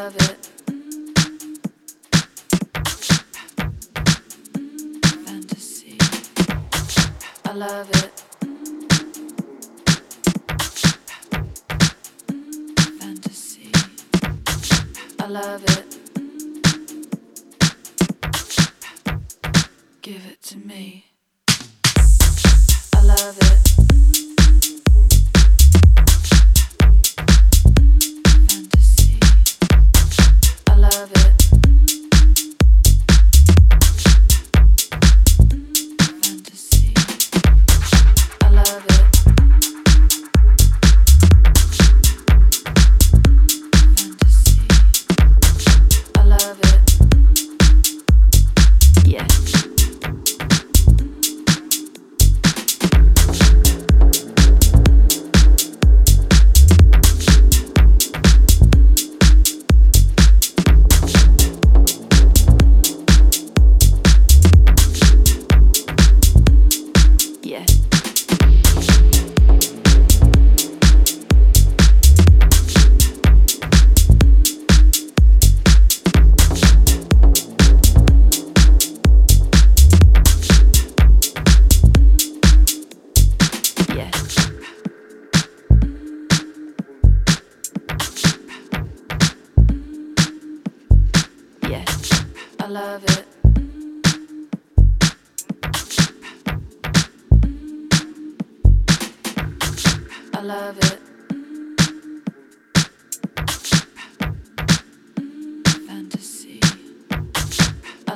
love it. Fantasy. I love it. Fantasy. I love it.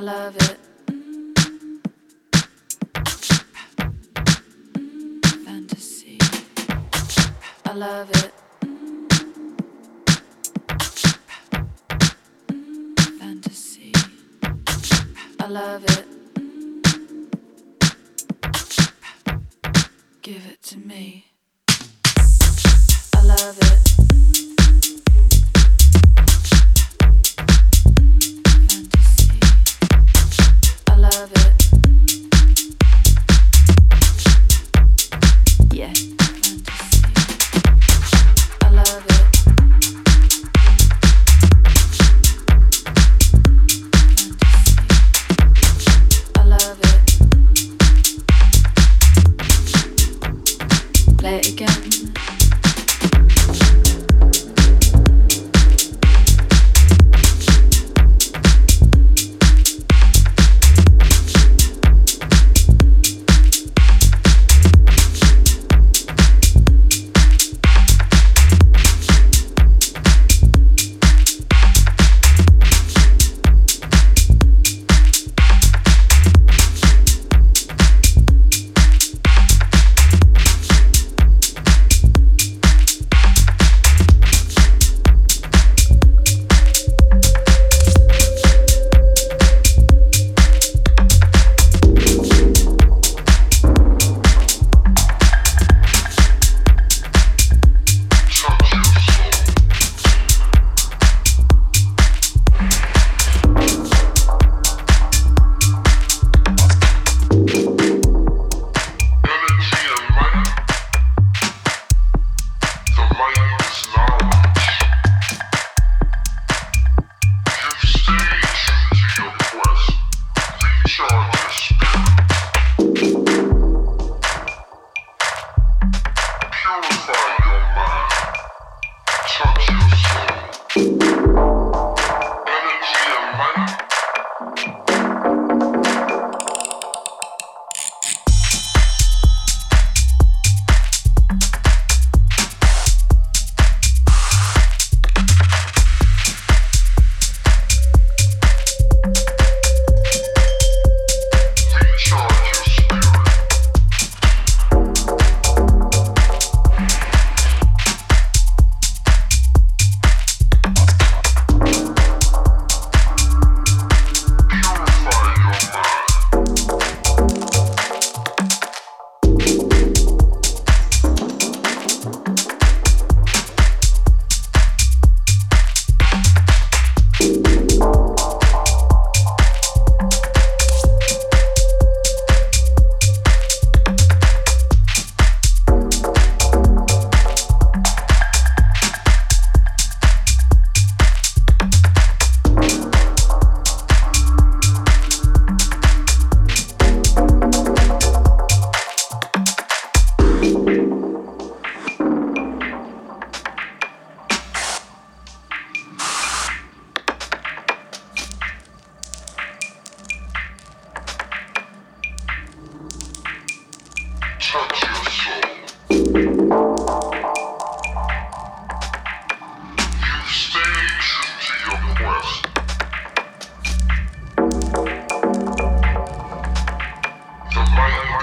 Love it. Fantasy. I love it. Fantasy. I love it. Give it to me. I love it.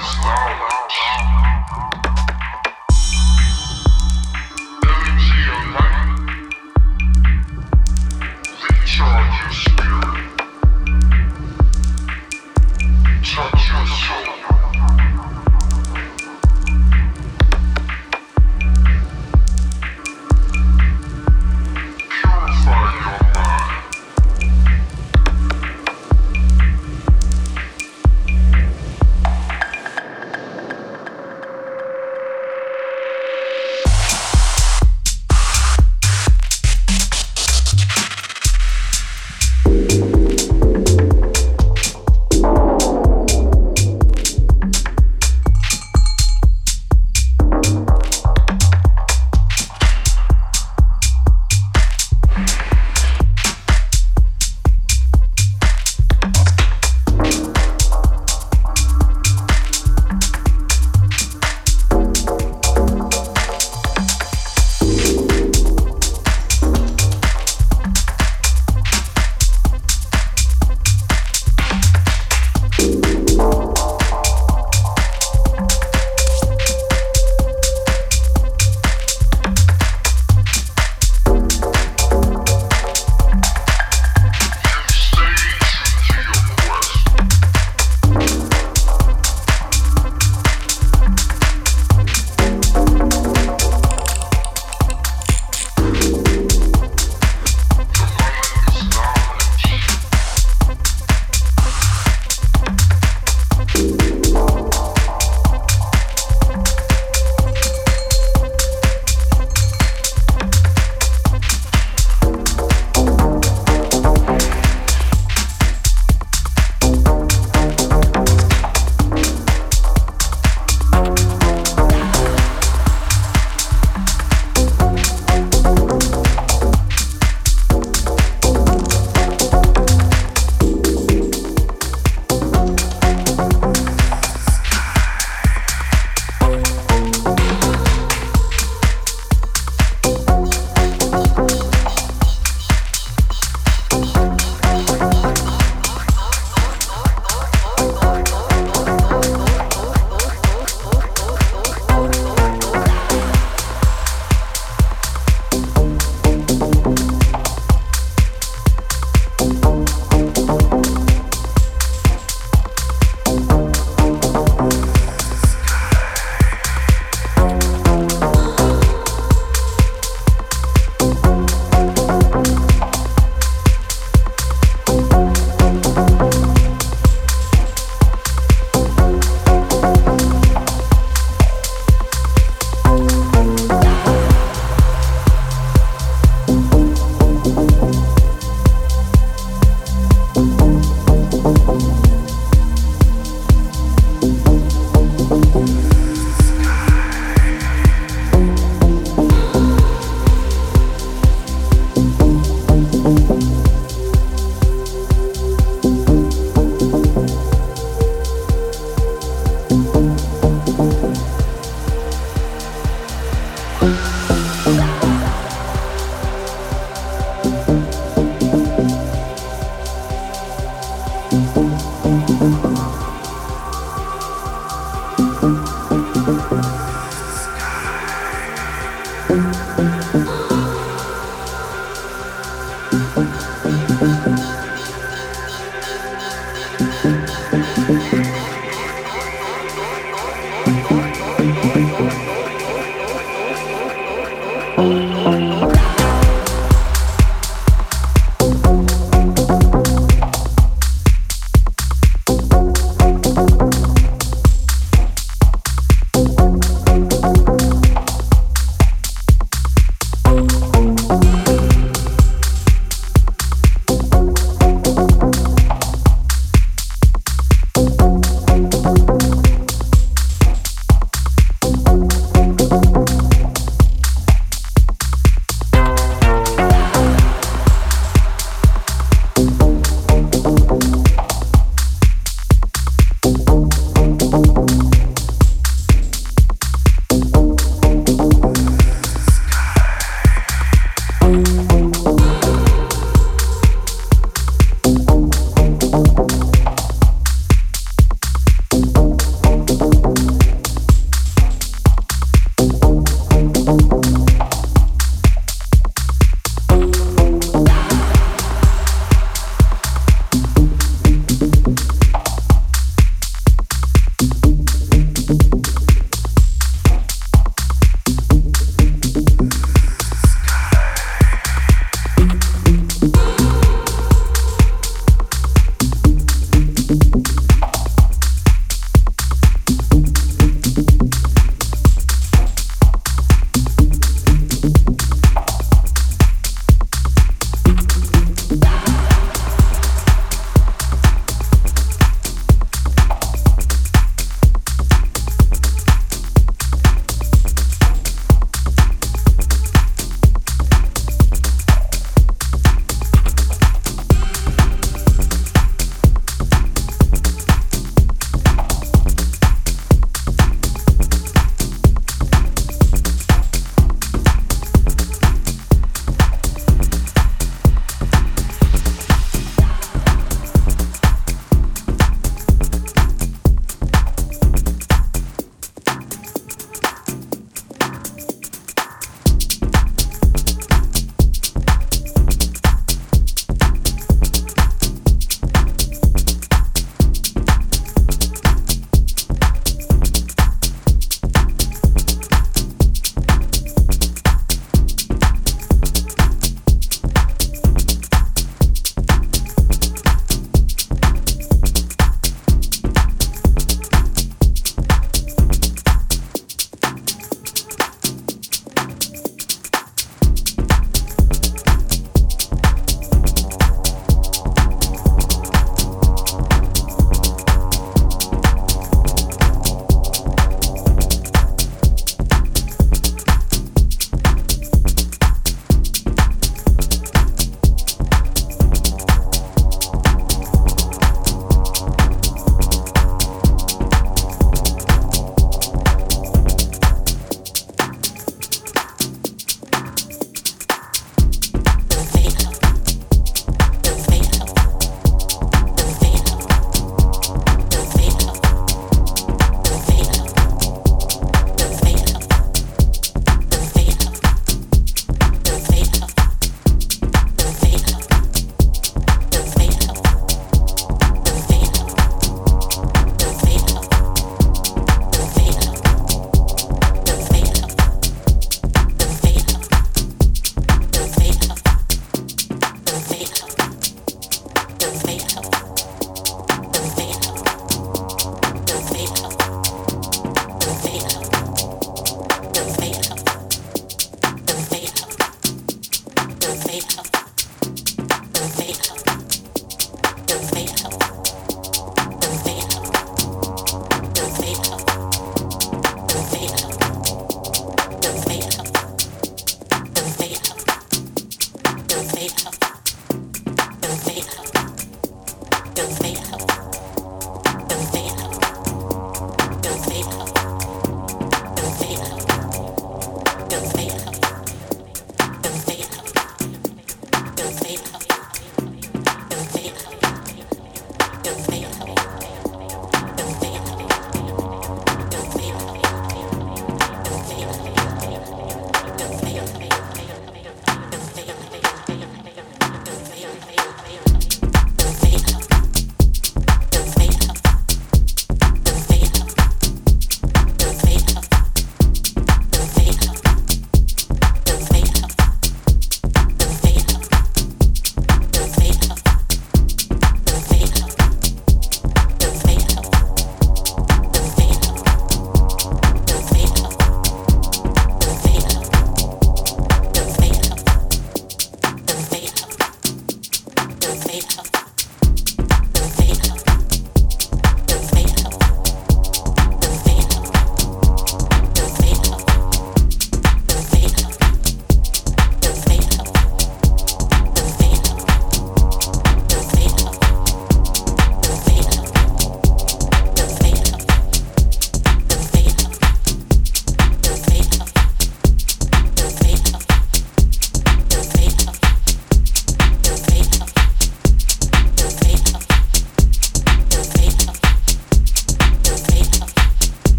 slow.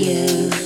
you.